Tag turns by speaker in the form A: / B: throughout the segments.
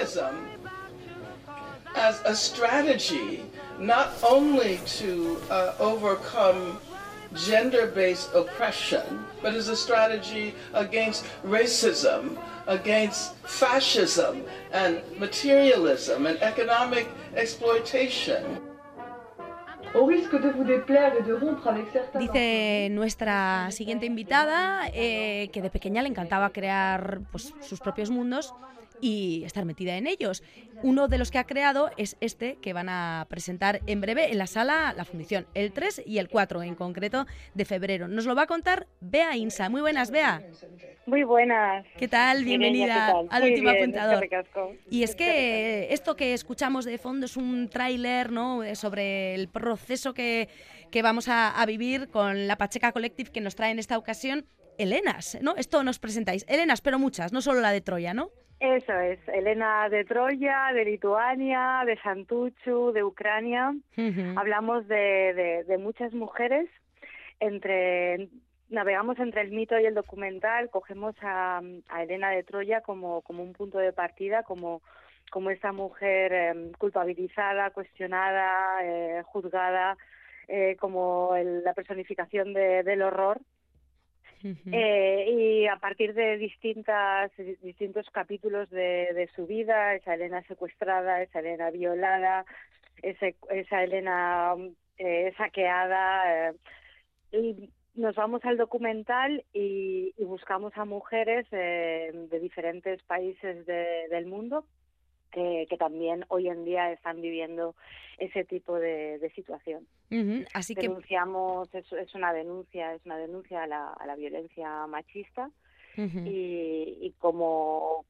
A: feminism as a strategy not only to uh, overcome gender-based oppression, but as a strategy against racism, against fascism and materialism and economic exploitation.
B: Dice nuestra siguiente invitada eh, que de pequeña le encantaba crear pues, sus propios mundos y estar metida en ellos. Uno de los que ha creado es este que van a presentar en breve en la sala La Fundición, el 3 y el 4 en concreto de febrero. Nos lo va a contar Bea Insa. Muy buenas, Bea.
C: Muy buenas.
B: ¿Qué tal? Bienvenida al último apuntador. Y es que esto que escuchamos de fondo es un tráiler ¿no? sobre el proceso que, que vamos a, a vivir con la Pacheca Collective que nos trae en esta ocasión Helenas, ¿no? Esto nos presentáis. Helenas, pero muchas, no solo la de Troya, ¿no?
C: Eso es, Elena de Troya, de Lituania, de Santuchu, de Ucrania. Hablamos de, de, muchas mujeres, entre navegamos entre el mito y el documental, cogemos a, a Elena de Troya como, como un punto de partida, como, como esta mujer em, culpabilizada, cuestionada, eh, juzgada, eh, como la personificación del horror eh, y a partir de distintas, distintos capítulos de, su vida, esa Elena secuestrada, esa Elena violada, esa Elena eh, saqueada, eh, y nos vamos al documental y, buscamos a mujeres de diferentes países del mundo que, también hoy en día están viviendo ese tipo de, situación.
B: Así
C: que denunciamos es, es, una denuncia es una denuncia a la, a la violencia machista y, como,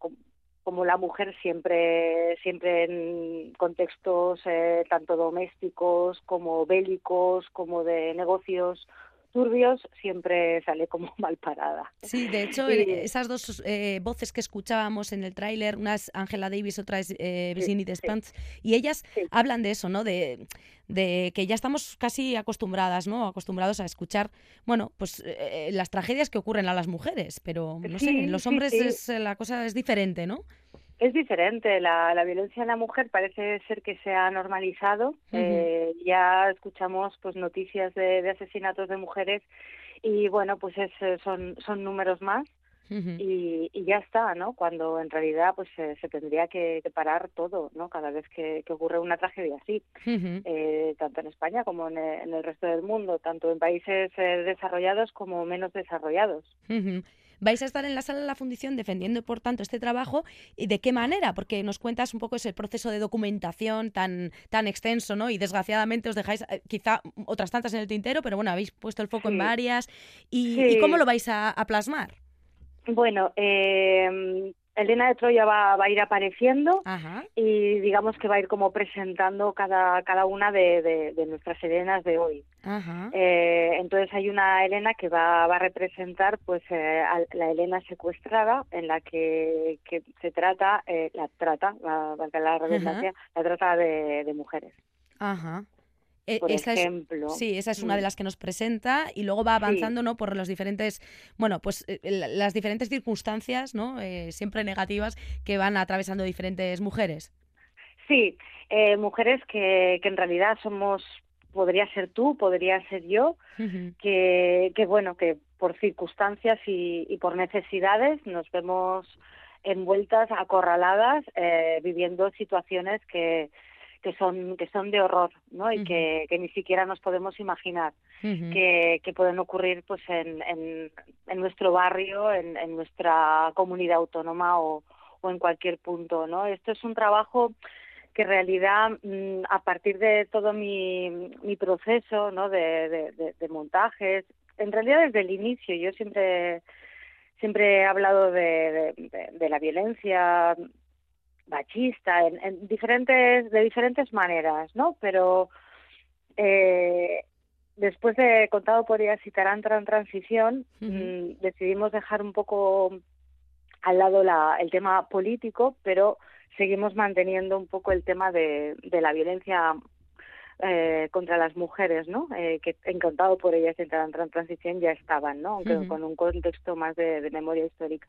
C: como, la mujer siempre siempre en contextos eh, tanto domésticos como bélicos como de negocios turbios siempre sale como mal parada.
B: Sí, de hecho, esas dos eh, voces que escuchábamos en el tráiler, una es Angela Davis, otra es eh, Virginie Despentes, y ellas hablan de eso, ¿no? De, de, que ya estamos casi acostumbradas, ¿no? Acostumbrados a escuchar, bueno, pues eh, las tragedias que ocurren a las mujeres, pero no sé, en los hombres es, la cosa es diferente, ¿no?
C: Es diferente, la, la, violencia en la mujer parece ser que se ha normalizado. eh, ya escuchamos pues noticias de, de, asesinatos de mujeres y bueno, pues es, eh, son, son números más. Y, y, ya está, ¿no? Cuando en realidad pues se, se tendría que, que, parar todo, ¿no? Cada vez que, que ocurre una tragedia así, eh, tanto en España como en el, en el, resto del mundo, tanto en países eh, desarrollados como menos desarrollados.
B: Vais a estar en la sala de la fundición defendiendo, por tanto, este trabajo. ¿Y de qué manera? Porque nos cuentas un poco ese proceso de documentación tan, tan extenso, ¿no? Y desgraciadamente os dejáis eh, quizá otras tantas en el tintero, pero bueno, habéis puesto el foco en varias. ¿Y, cómo lo vais a, a plasmar?
C: Bueno, eh, Elena de Troya va, va a ir apareciendo y digamos que va a ir como presentando cada, cada una de, de, nuestras Elenas de hoy. Eh, entonces hay una Elena que va, va a representar pues eh, a la Elena secuestrada en la que, que se trata, eh, la trata, va, a la redundancia, la trata de, de mujeres.
B: Ajá.
C: E, por ejemplo.
B: sí, esa es una de mm. las que nos presenta y luego va avanzando, ¿no? Por los diferentes, bueno, pues eh, las diferentes circunstancias, ¿no? Eh, siempre negativas que van atravesando diferentes mujeres.
C: Sí, eh, mujeres que, que en realidad somos, podría ser tú, podría ser yo, que, que bueno, que por circunstancias y, y por necesidades nos vemos envueltas, acorraladas, eh, viviendo situaciones que, que son que son de horror no y que, que, ni siquiera nos podemos imaginar que, que, pueden ocurrir pues en, en, en nuestro barrio en, en, nuestra comunidad autónoma o, o en cualquier punto no esto es un trabajo que en realidad mm, a partir de todo mi, mi proceso no de, de, de, montajes en realidad desde el inicio yo siempre siempre he hablado de, de, de, la violencia machista, en, en, diferentes, de diferentes maneras, ¿no? Pero eh, después de Contado por ellas y Tarantra en transición, uh -huh. mmm, decidimos dejar un poco al lado la, el tema político, pero seguimos manteniendo un poco el tema de, de la violencia eh, contra las mujeres, ¿no? Eh, que en Contado por ellas y en transición ya estaban, ¿no? Aunque uh -huh. con un contexto más de, de memoria histórica.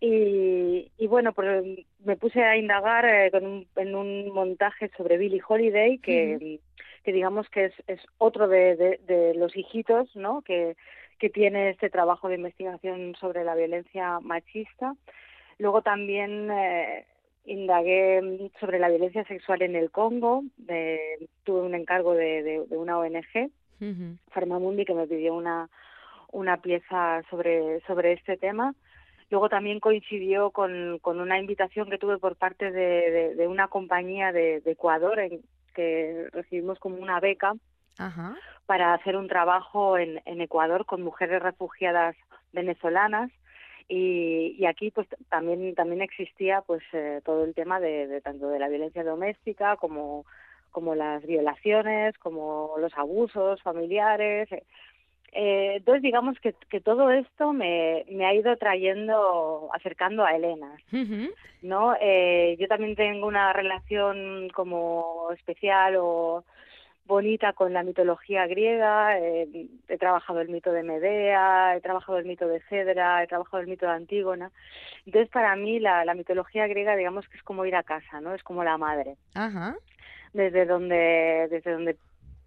C: Y, y, bueno, pues me puse a indagar eh, con un, en un montaje sobre Billie Holiday, que, que digamos que es, es otro de, de, de, los hijitos, ¿no? Que, que tiene este trabajo de investigación sobre la violencia machista. Luego también eh, indagué sobre la violencia sexual en el Congo. De, tuve un encargo de, de una ONG, uh Farmamundi, que me pidió una, una pieza sobre, sobre este tema. Luego también coincidió con, con una invitación que tuve por parte de, de, una compañía de, Ecuador en, que recibimos como una beca para hacer un trabajo en, en Ecuador con mujeres refugiadas venezolanas. Y, y aquí pues también también existía pues eh, todo el tema de, de, tanto de la violencia doméstica como como las violaciones como los abusos familiares eh, entonces, digamos que, que todo esto me, me, ha ido trayendo, acercando a Elena, ¿no? Eh, yo también tengo una relación como especial o bonita con la mitología griega, eh, he trabajado el mito de Medea, he trabajado el mito de Cedra, he trabajado el mito de Antígona. Entonces, para mí la, la mitología griega, digamos que es como ir a casa, ¿no? Es como la madre. Ajá desde donde desde donde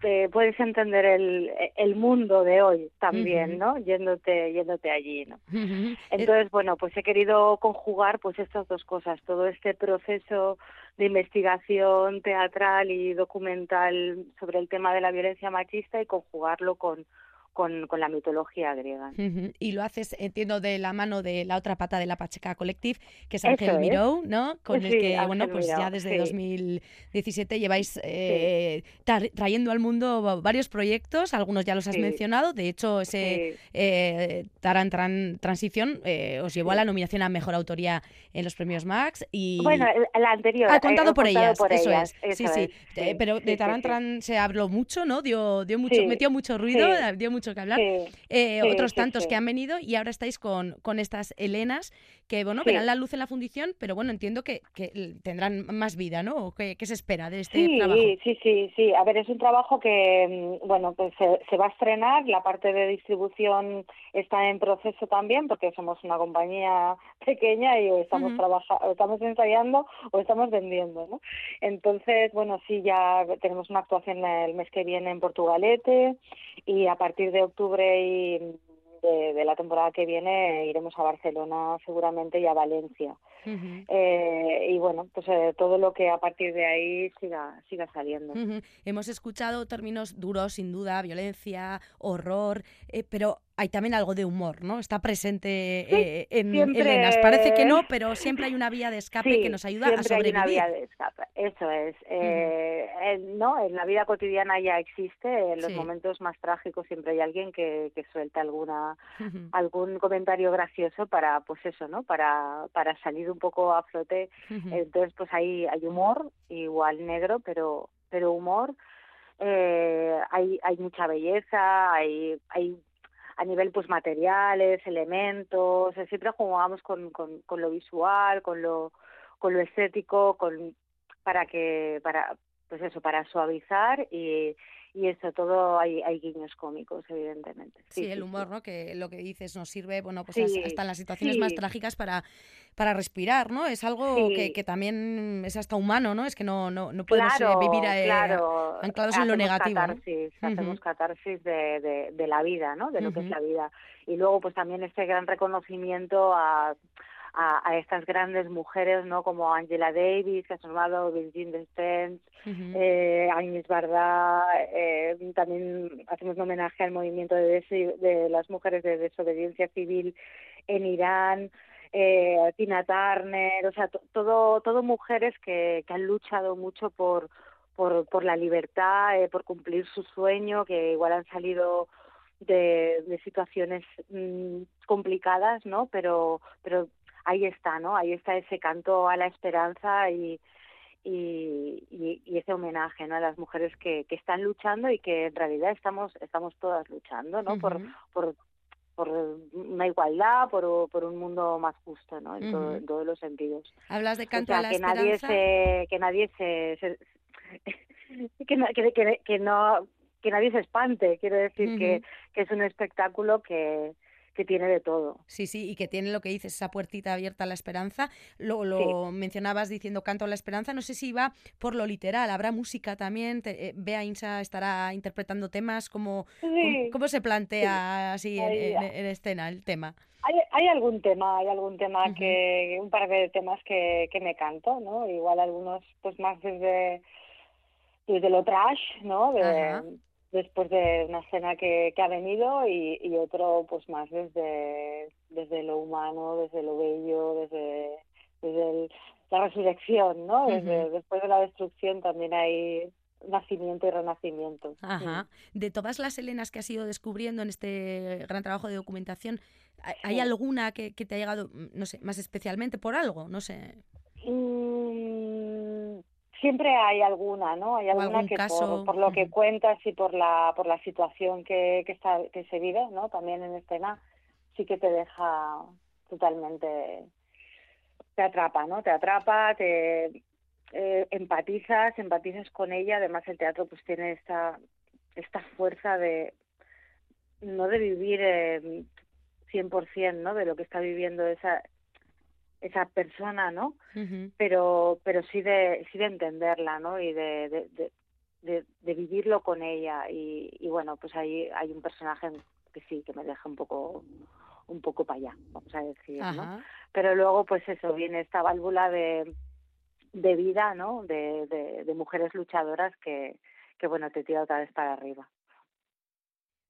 C: te puedes entender el, el mundo de hoy también, ¿no? Yéndote, yéndote allí, ¿no? Entonces, bueno, pues he querido conjugar pues estas dos cosas, todo este proceso de investigación teatral y documental sobre el tema de la violencia machista y conjugarlo con con, con, la mitología griega.
B: Y lo haces, entiendo, de la mano de la otra pata de la Pacheca Collective, que es Ángel Miró, ¿no? Con el que, bueno, pues ya desde 2017 lleváis eh, trayendo al mundo varios proyectos, algunos ya los has mencionado, de hecho, ese eh, Taran Transición eh, os llevó a la nominación a Mejor Autoría en los premios Max y...
C: Bueno, la anterior.
B: Ha contado por ellas, eso es. sí, sí, Pero de Taran se habló mucho, ¿no? Dio, dio mucho, metió mucho ruido, dio mucho que hablar. Eh, otros tantos que han venido y ahora estáis con, con estas Helenas que, bueno, verán la luz en la fundición, pero bueno, entiendo que, que tendrán más vida, ¿no? ¿Qué, ¿Qué, se espera de este trabajo?
C: Sí, sí, sí. A ver, es un trabajo que, mm, bueno, pues se, se va a estrenar. La parte de distribución está en proceso también porque somos una compañía pequeña y estamos trabajando, estamos ensayando o estamos vendiendo, ¿no? Entonces, bueno, sí, ya tenemos una actuación el mes que viene en Portugalete y a partir de octubre y de, la temporada que viene iremos a Barcelona seguramente y a Valencia. eh, y bueno, pues eh, todo lo que a partir de ahí siga, siga saliendo.
B: Hemos escuchado términos duros, sin duda, violencia, horror, eh, pero hay también algo de humor, ¿no? Está presente eh, en Elenas. Parece que no, pero siempre hay una vía de escape que nos ayuda a sobrevivir.
C: Hay una vía de escape, eso es. Eh, no, en la vida cotidiana ya existe, en los momentos más trágicos siempre hay alguien que, que suelta alguna algún comentario gracioso para, pues eso, ¿no? Para para salir un poco a flote. Entonces, pues ahí hay humor, igual negro, pero pero humor. Eh, hay hay mucha belleza, hay hay a nivel pues materiales, elementos, siempre jugamos con, con, con lo visual, con lo, con lo estético, con para que para pues eso para suavizar y, y eso todo hay, hay guiños cómicos evidentemente.
B: Sí, el humor no que lo que dices nos sirve bueno pues hasta en las situaciones más trágicas para para respirar no es algo que, que, también es hasta humano no es que no no, no podemos vivir eh, anclados en lo negativo
C: catarsis, hacemos catarsis de, de, de, la vida no de lo que es la vida. Y luego pues también este gran reconocimiento a a, a, estas grandes mujeres, ¿no? Como Angela Davis, que ha formado Virginia Despens, eh, Agnes Barda, eh, también hacemos un homenaje al movimiento de, de las mujeres de desobediencia civil en Irán, eh, Tina Turner, o sea, todo, todo mujeres que, que han luchado mucho por, por, por la libertad, eh, por cumplir su sueño, que igual han salido de, de situaciones mmm, complicadas, ¿no? Pero, pero ahí está, ¿no? Ahí está ese canto a la esperanza y, y, y, ese homenaje ¿no? a las mujeres que, que están luchando y que en realidad estamos estamos todas luchando ¿no? por, por por una igualdad, por, por un mundo más justo, ¿no? En, todo, en todos los sentidos.
B: Hablas de canto a la
C: que
B: esperanza.
C: Nadie se, que nadie se, se que, que, que, no que nadie se espante. Quiero decir que, que es un espectáculo que, que tiene de todo.
B: Sí, sí, y que tiene lo que dices, esa puertita abierta a la esperanza. Lo, lo mencionabas diciendo canto a la esperanza. No sé si va por lo literal, habrá música también. Te, eh, Bea Insa estará interpretando temas. ¿Cómo, cómo, se plantea así en, escena el tema?
C: Hay, hay algún tema, hay algún tema que, un par de temas que, que me canto, ¿no? Igual algunos, pues más desde, desde lo trash, ¿no? De, después de una escena que, que ha venido y, y, otro pues más desde, desde lo humano, desde lo bello, desde, desde la resurrección, ¿no? Desde, Después de la destrucción también hay nacimiento y renacimiento.
B: Ajá. De todas las Helenas que has ido descubriendo en este gran trabajo de documentación, ¿hay alguna que, que te ha llegado, no sé, más especialmente por algo? No sé.
C: Mm, siempre hay alguna, ¿no? Hay alguna que por, lo que cuentas y por la por la situación que, que está que se vive, ¿no? También en escena sí que te deja totalmente te atrapa, ¿no? Te atrapa, te eh, empatizas, empatizas con ella. Además el teatro pues tiene esta esta fuerza de no de vivir eh, 100%, ¿no? De lo que está viviendo esa esa persona, ¿no? Pero pero sí de sí de entenderla, ¿no? Y de, de, de, vivirlo con ella y, y bueno, pues ahí hay un personaje que sí que me deja un poco un poco para allá, vamos a decir, ¿no? Pero luego pues eso viene esta válvula de de vida, ¿no? De, de, de mujeres luchadoras que que bueno te tira otra vez para arriba.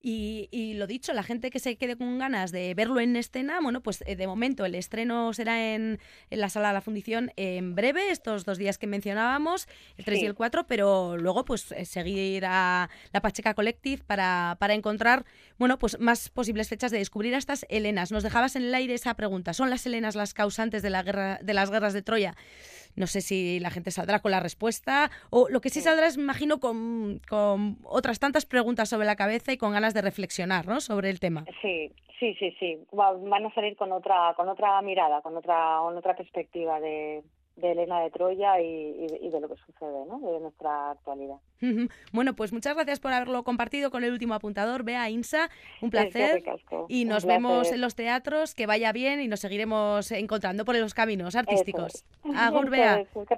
B: Y, y, lo dicho, la gente que se quede con ganas de verlo en escena, bueno, pues eh, de momento el estreno será en, en, la sala de la fundición en breve, estos dos días que mencionábamos, el 3 sí. y el 4, pero luego pues eh, seguir a la Pacheca Collective para, para encontrar, bueno, pues más posibles fechas de descubrir a estas Helenas. Nos dejabas en el aire esa pregunta, ¿son las Helenas las causantes de, la guerra, de las guerras de Troya? No sé si la gente saldrá con la respuesta o lo que sí saldrá es, imagino, con, con otras tantas preguntas sobre la cabeza y con ganas de reflexionar, ¿no? Sobre el tema.
C: Sí, sí, sí, sí. Van a salir con otra, con otra mirada, con otra, con otra perspectiva de, de Elena de Troya y, y, y, de lo que sucede, ¿no? De nuestra actualidad.
B: Bueno, pues muchas gracias por haberlo compartido con el último apuntador. Vea Insa, un placer. Y nos vemos en los teatros, que vaya bien y nos seguiremos encontrando por los caminos artísticos. Agur, Bea.
C: Eso, que.